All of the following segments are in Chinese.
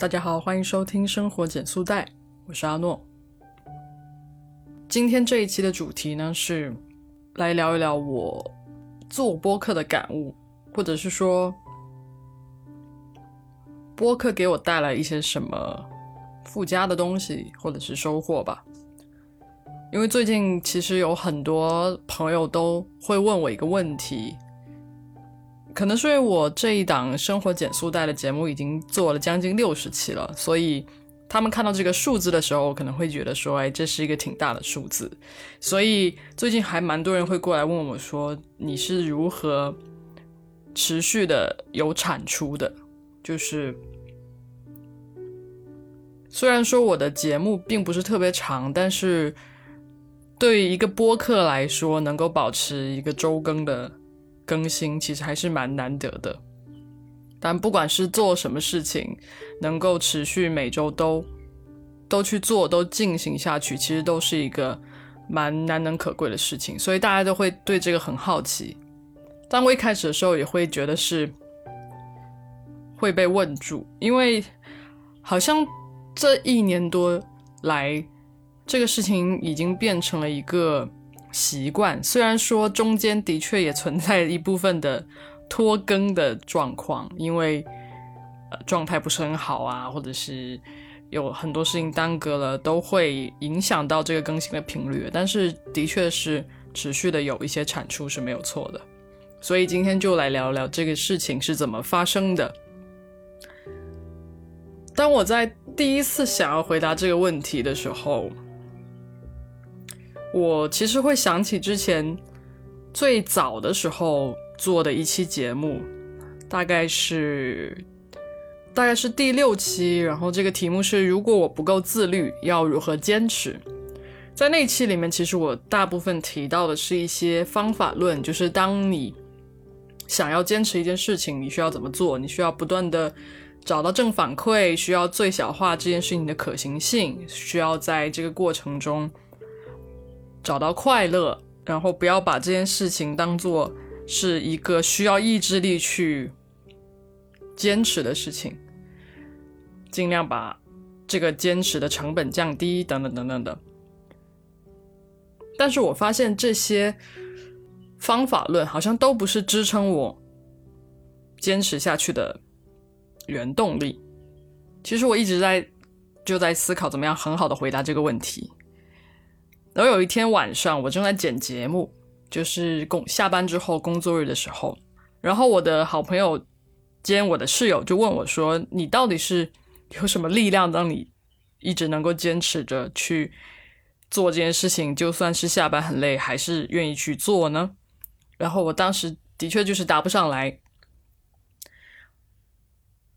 大家好，欢迎收听生活减速带，我是阿诺。今天这一期的主题呢是来聊一聊我做播客的感悟，或者是说播客给我带来一些什么附加的东西，或者是收获吧。因为最近其实有很多朋友都会问我一个问题。可能是因为我这一档生活减速带的节目已经做了将近六十期了，所以他们看到这个数字的时候，可能会觉得说，哎，这是一个挺大的数字。所以最近还蛮多人会过来问我说，你是如何持续的有产出的？就是虽然说我的节目并不是特别长，但是对于一个播客来说，能够保持一个周更的。更新其实还是蛮难得的，但不管是做什么事情，能够持续每周都都去做，都进行下去，其实都是一个蛮难能可贵的事情，所以大家都会对这个很好奇。但我一开始的时候也会觉得是会被问住，因为好像这一年多来，这个事情已经变成了一个。习惯虽然说中间的确也存在一部分的拖更的状况，因为呃状态不是很好啊，或者是有很多事情耽搁了，都会影响到这个更新的频率。但是的确是持续的有一些产出是没有错的，所以今天就来聊聊这个事情是怎么发生的。当我在第一次想要回答这个问题的时候。我其实会想起之前最早的时候做的一期节目，大概是大概是第六期，然后这个题目是“如果我不够自律，要如何坚持”。在那期里面，其实我大部分提到的是一些方法论，就是当你想要坚持一件事情，你需要怎么做？你需要不断的找到正反馈，需要最小化这件事情的可行性，需要在这个过程中。找到快乐，然后不要把这件事情当做是一个需要意志力去坚持的事情，尽量把这个坚持的成本降低，等等等等的。但是我发现这些方法论好像都不是支撑我坚持下去的原动力。其实我一直在就在思考怎么样很好的回答这个问题。然后有一天晚上，我正在剪节目，就是工下班之后工作日的时候，然后我的好朋友兼我的室友就问我说：“你到底是有什么力量，让你一直能够坚持着去做这件事情？就算是下班很累，还是愿意去做呢？”然后我当时的确就是答不上来。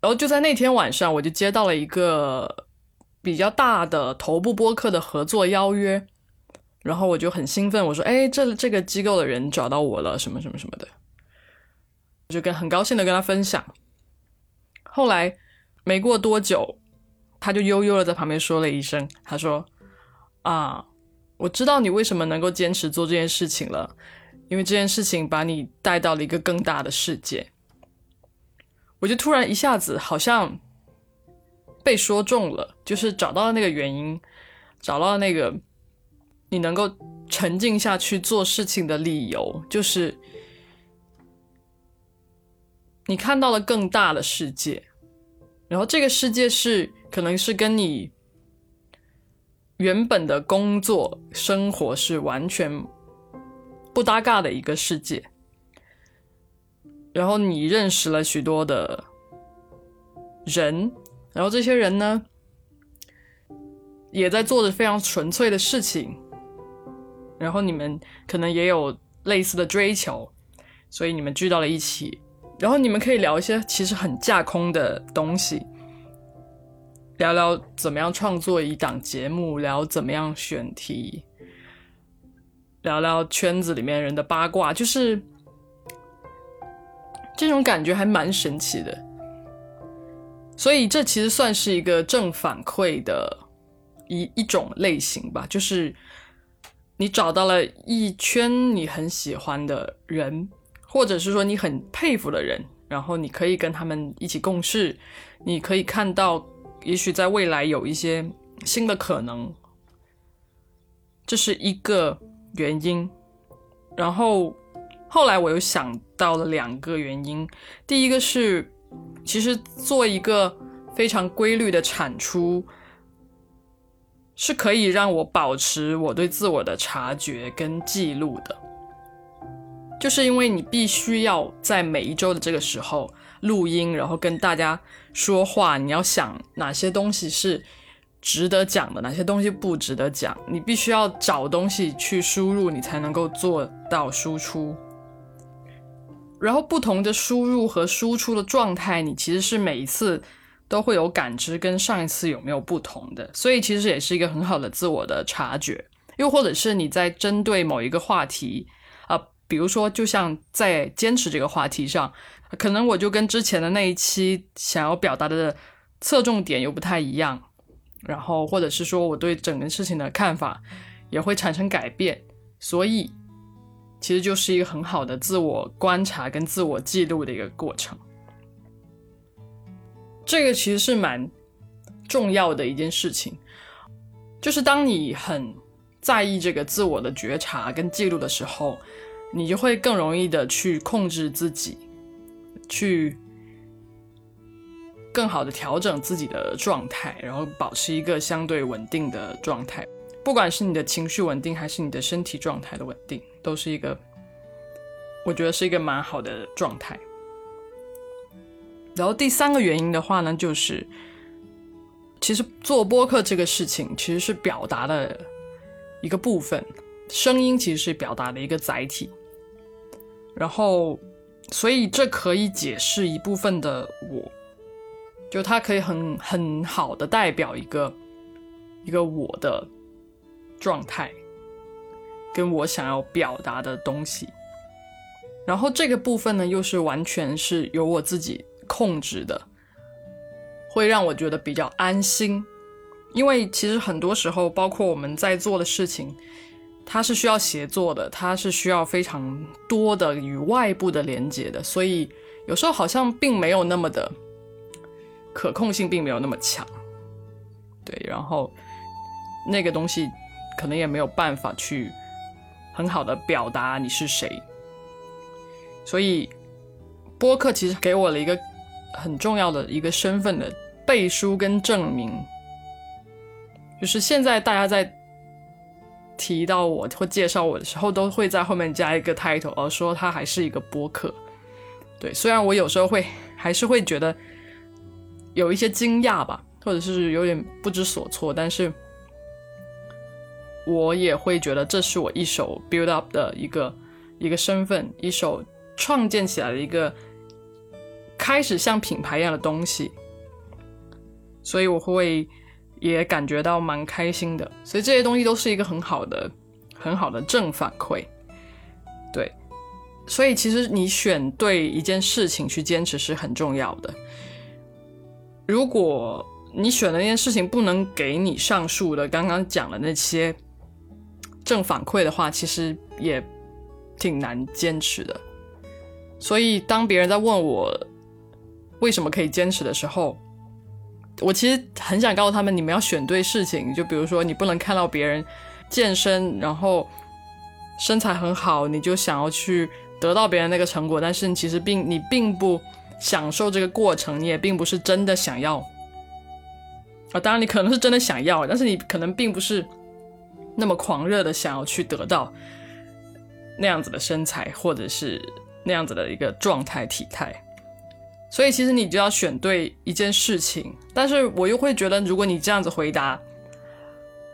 然后就在那天晚上，我就接到了一个比较大的头部播客的合作邀约。然后我就很兴奋，我说：“哎，这这个机构的人找到我了，什么什么什么的。”我就跟很高兴的跟他分享。后来没过多久，他就悠悠的在旁边说了一声：“他说啊，我知道你为什么能够坚持做这件事情了，因为这件事情把你带到了一个更大的世界。”我就突然一下子好像被说中了，就是找到了那个原因，找到了那个。你能够沉浸下去做事情的理由，就是你看到了更大的世界，然后这个世界是可能是跟你原本的工作生活是完全不搭嘎的一个世界，然后你认识了许多的人，然后这些人呢，也在做着非常纯粹的事情。然后你们可能也有类似的追求，所以你们聚到了一起。然后你们可以聊一些其实很架空的东西，聊聊怎么样创作一档节目，聊怎么样选题，聊聊圈子里面人的八卦，就是这种感觉还蛮神奇的。所以这其实算是一个正反馈的一一种类型吧，就是。你找到了一圈你很喜欢的人，或者是说你很佩服的人，然后你可以跟他们一起共事，你可以看到也许在未来有一些新的可能，这是一个原因。然后后来我又想到了两个原因，第一个是，其实做一个非常规律的产出，是可以让我保持我对自我的察觉跟记录的，就是因为你必须要在每一周的这个时候录音，然后跟大家说话，你要想哪些东西是。值得讲的哪些东西不值得讲，你必须要找东西去输入，你才能够做到输出。然后不同的输入和输出的状态，你其实是每一次都会有感知，跟上一次有没有不同的，所以其实也是一个很好的自我的察觉。又或者是你在针对某一个话题，啊，比如说就像在坚持这个话题上，可能我就跟之前的那一期想要表达的侧重点又不太一样。然后，或者是说我对整个事情的看法也会产生改变，所以其实就是一个很好的自我观察跟自我记录的一个过程。这个其实是蛮重要的一件事情，就是当你很在意这个自我的觉察跟记录的时候，你就会更容易的去控制自己，去。更好的调整自己的状态，然后保持一个相对稳定的状态。不管是你的情绪稳定，还是你的身体状态的稳定，都是一个，我觉得是一个蛮好的状态。然后第三个原因的话呢，就是其实做播客这个事情其实是表达的一个部分，声音其实是表达的一个载体。然后，所以这可以解释一部分的我。就它可以很很好的代表一个一个我的状态，跟我想要表达的东西。然后这个部分呢，又是完全是由我自己控制的，会让我觉得比较安心。因为其实很多时候，包括我们在做的事情，它是需要协作的，它是需要非常多的与外部的连接的，所以有时候好像并没有那么的。可控性并没有那么强，对，然后那个东西可能也没有办法去很好的表达你是谁，所以播客其实给我了一个很重要的一个身份的背书跟证明，就是现在大家在提到我或介绍我的时候，都会在后面加一个 title，而说他还是一个播客，对，虽然我有时候会还是会觉得。有一些惊讶吧，或者是有点不知所措，但是我也会觉得这是我一手 build up 的一个一个身份，一手创建起来的一个开始像品牌一样的东西，所以我会也感觉到蛮开心的，所以这些东西都是一个很好的很好的正反馈，对，所以其实你选对一件事情去坚持是很重要的。如果你选的那件事情不能给你上述的刚刚讲的那些正反馈的话，其实也挺难坚持的。所以当别人在问我为什么可以坚持的时候，我其实很想告诉他们：你们要选对事情。就比如说，你不能看到别人健身，然后身材很好，你就想要去得到别人那个成果，但是你其实并你并不。享受这个过程，你也并不是真的想要啊。当然，你可能是真的想要，但是你可能并不是那么狂热的想要去得到那样子的身材，或者是那样子的一个状态体态。所以，其实你就要选对一件事情。但是我又会觉得，如果你这样子回答，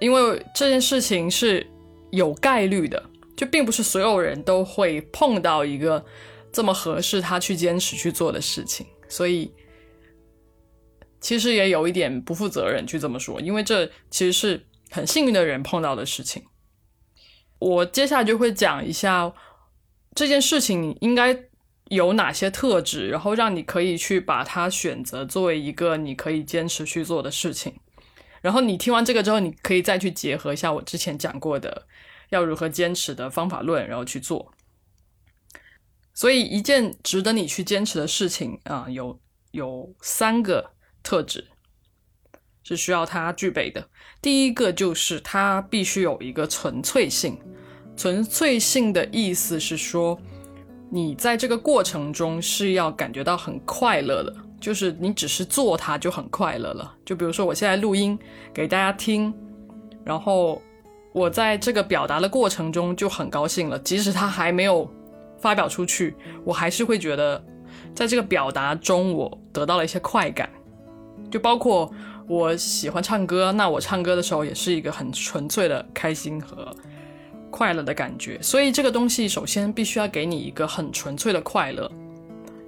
因为这件事情是有概率的，就并不是所有人都会碰到一个。这么合适他去坚持去做的事情，所以其实也有一点不负责任去这么说，因为这其实是很幸运的人碰到的事情。我接下来就会讲一下这件事情应该有哪些特质，然后让你可以去把它选择作为一个你可以坚持去做的事情。然后你听完这个之后，你可以再去结合一下我之前讲过的要如何坚持的方法论，然后去做。所以，一件值得你去坚持的事情啊，有有三个特质。是需要它具备的。第一个就是它必须有一个纯粹性。纯粹性的意思是说，你在这个过程中是要感觉到很快乐的，就是你只是做它就很快乐了。就比如说我现在录音给大家听，然后我在这个表达的过程中就很高兴了，即使它还没有发表出去，我还是会觉得在这个表达中我得到了一些快感。就包括我喜欢唱歌，那我唱歌的时候也是一个很纯粹的开心和。快乐的感觉，所以这个东西首先必须要给你一个很纯粹的快乐。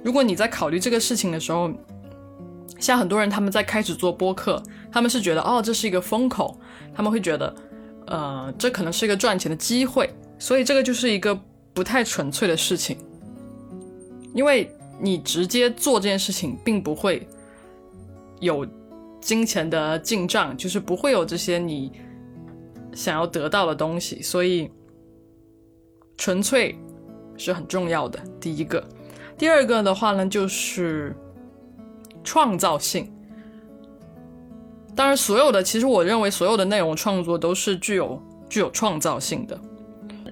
如果你在考虑这个事情的时候，像很多人他们在开始做播客，他们是觉得哦这是一个风口，他们会觉得呃这可能是一个赚钱的机会，所以这个就是一个不太纯粹的事情，因为你直接做这件事情并不会有金钱的进账，就是不会有这些你。想要得到的东西，所以纯粹是很重要的。第一个，第二个的话呢，就是创造性。当然，所有的其实我认为所有的内容创作都是具有具有创造性的。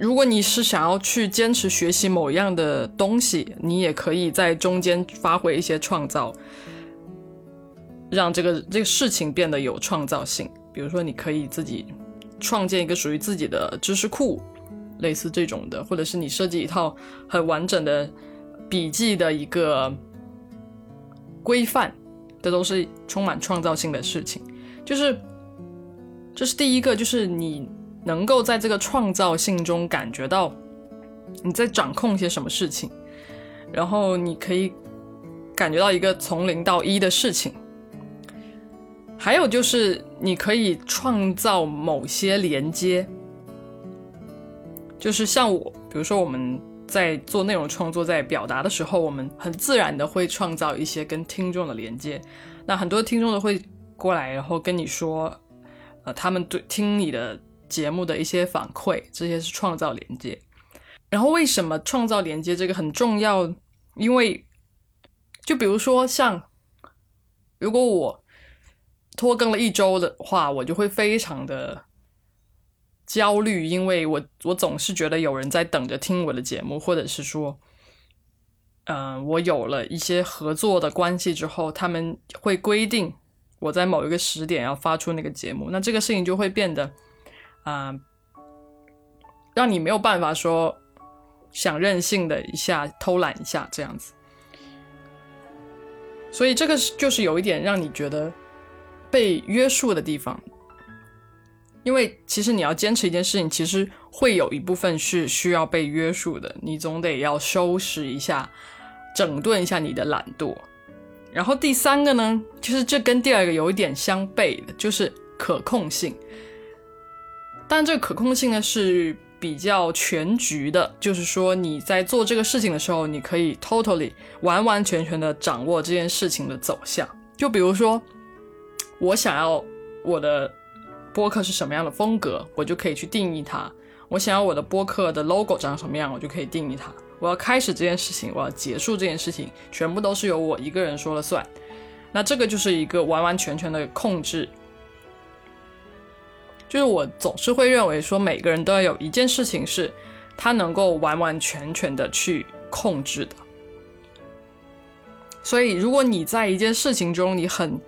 如果你是想要去坚持学习某一样的东西，你也可以在中间发挥一些创造，让这个这个事情变得有创造性。比如说，你可以自己。创建一个属于自己的知识库，类似这种的，或者是你设计一套很完整的笔记的一个规范，这都是充满创造性的事情。就是，这是第一个，就是你能够在这个创造性中感觉到你在掌控些什么事情，然后你可以感觉到一个从零到一的事情。还有就是，你可以创造某些连接，就是像我，比如说我们在做内容创作、在表达的时候，我们很自然的会创造一些跟听众的连接。那很多听众都会过来，然后跟你说，呃，他们对听你的节目的一些反馈，这些是创造连接。然后为什么创造连接这个很重要？因为，就比如说像，如果我。拖更了一周的话，我就会非常的焦虑，因为我我总是觉得有人在等着听我的节目，或者是说，嗯，我有了一些合作的关系之后，他们会规定我在某一个时点要发出那个节目，那这个事情就会变得，啊，让你没有办法说想任性的一下偷懒一下这样子，所以这个是就是有一点让你觉得。被约束的地方，因为其实你要坚持一件事情，其实会有一部分是需要被约束的。你总得要收拾一下、整顿一下你的懒惰。然后第三个呢，其实这跟第二个有一点相悖的，就是可控性。但这个可控性呢是比较全局的，就是说你在做这个事情的时候，你可以 totally 完完全全的掌握这件事情的走向。就比如说。我想要我的播客是什么样的风格，我就可以去定义它。我想要我的播客的 logo 长什么样，我就可以定义它。我要开始这件事情，我要结束这件事情，全部都是由我一个人说了算。那这个就是一个完完全全的控制。就是我总是会认为说，每个人都要有一件事情是他能够完完全全的去控制的。所以，如果你在一件事情中，你很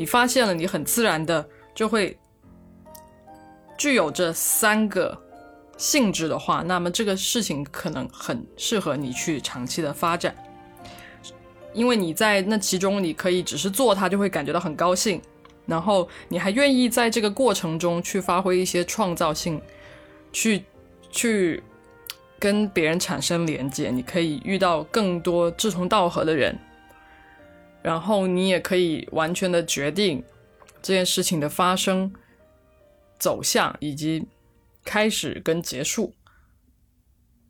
你发现了，你很自然的就会具有这三个性质的话，那么这个事情可能很适合你去长期的发展，因为你在那其中，你可以只是做它就会感觉到很高兴，然后你还愿意在这个过程中去发挥一些创造性，去去跟别人产生连接，你可以遇到更多志同道合的人。然后你也可以完全的决定这件事情的发生走向以及开始跟结束，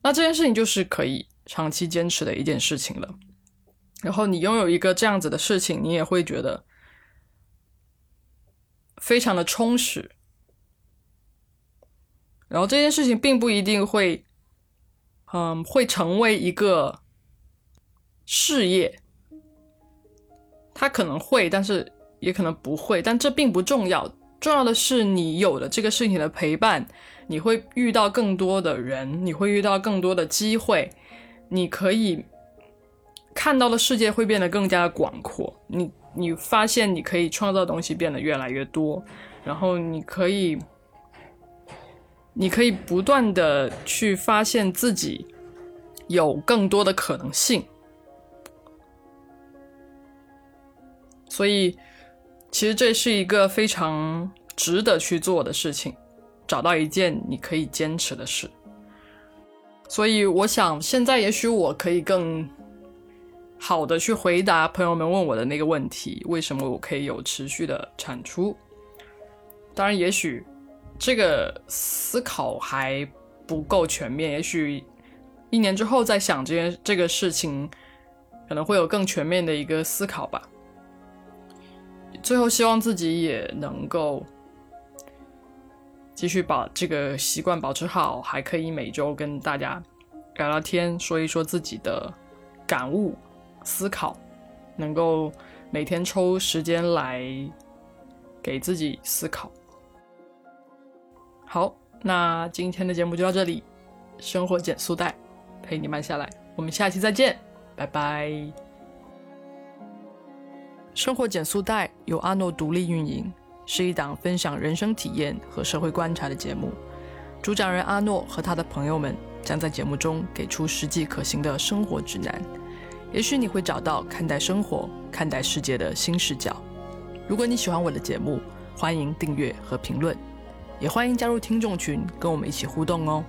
那这件事情就是可以长期坚持的一件事情了。然后你拥有一个这样子的事情，你也会觉得非常的充实。然后这件事情并不一定会，嗯，会成为一个事业。他可能会，但是也可能不会，但这并不重要。重要的是你有了这个事情的陪伴，你会遇到更多的人，你会遇到更多的机会，你可以看到的世界会变得更加的广阔。你你发现你可以创造的东西变得越来越多，然后你可以你可以不断的去发现自己有更多的可能性。所以，其实这是一个非常值得去做的事情，找到一件你可以坚持的事。所以，我想现在也许我可以更好的去回答朋友们问我的那个问题：为什么我可以有持续的产出？当然，也许这个思考还不够全面，也许一年之后再想这件这个事情，可能会有更全面的一个思考吧。最后，希望自己也能够继续把这个习惯保持好，还可以每周跟大家聊聊天，说一说自己的感悟、思考，能够每天抽时间来给自己思考。好，那今天的节目就到这里，生活减速带陪你慢下来，我们下期再见，拜拜。生活减速带由阿诺独立运营，是一档分享人生体验和社会观察的节目。主讲人阿诺和他的朋友们将在节目中给出实际可行的生活指南，也许你会找到看待生活、看待世界的新视角。如果你喜欢我的节目，欢迎订阅和评论，也欢迎加入听众群，跟我们一起互动哦。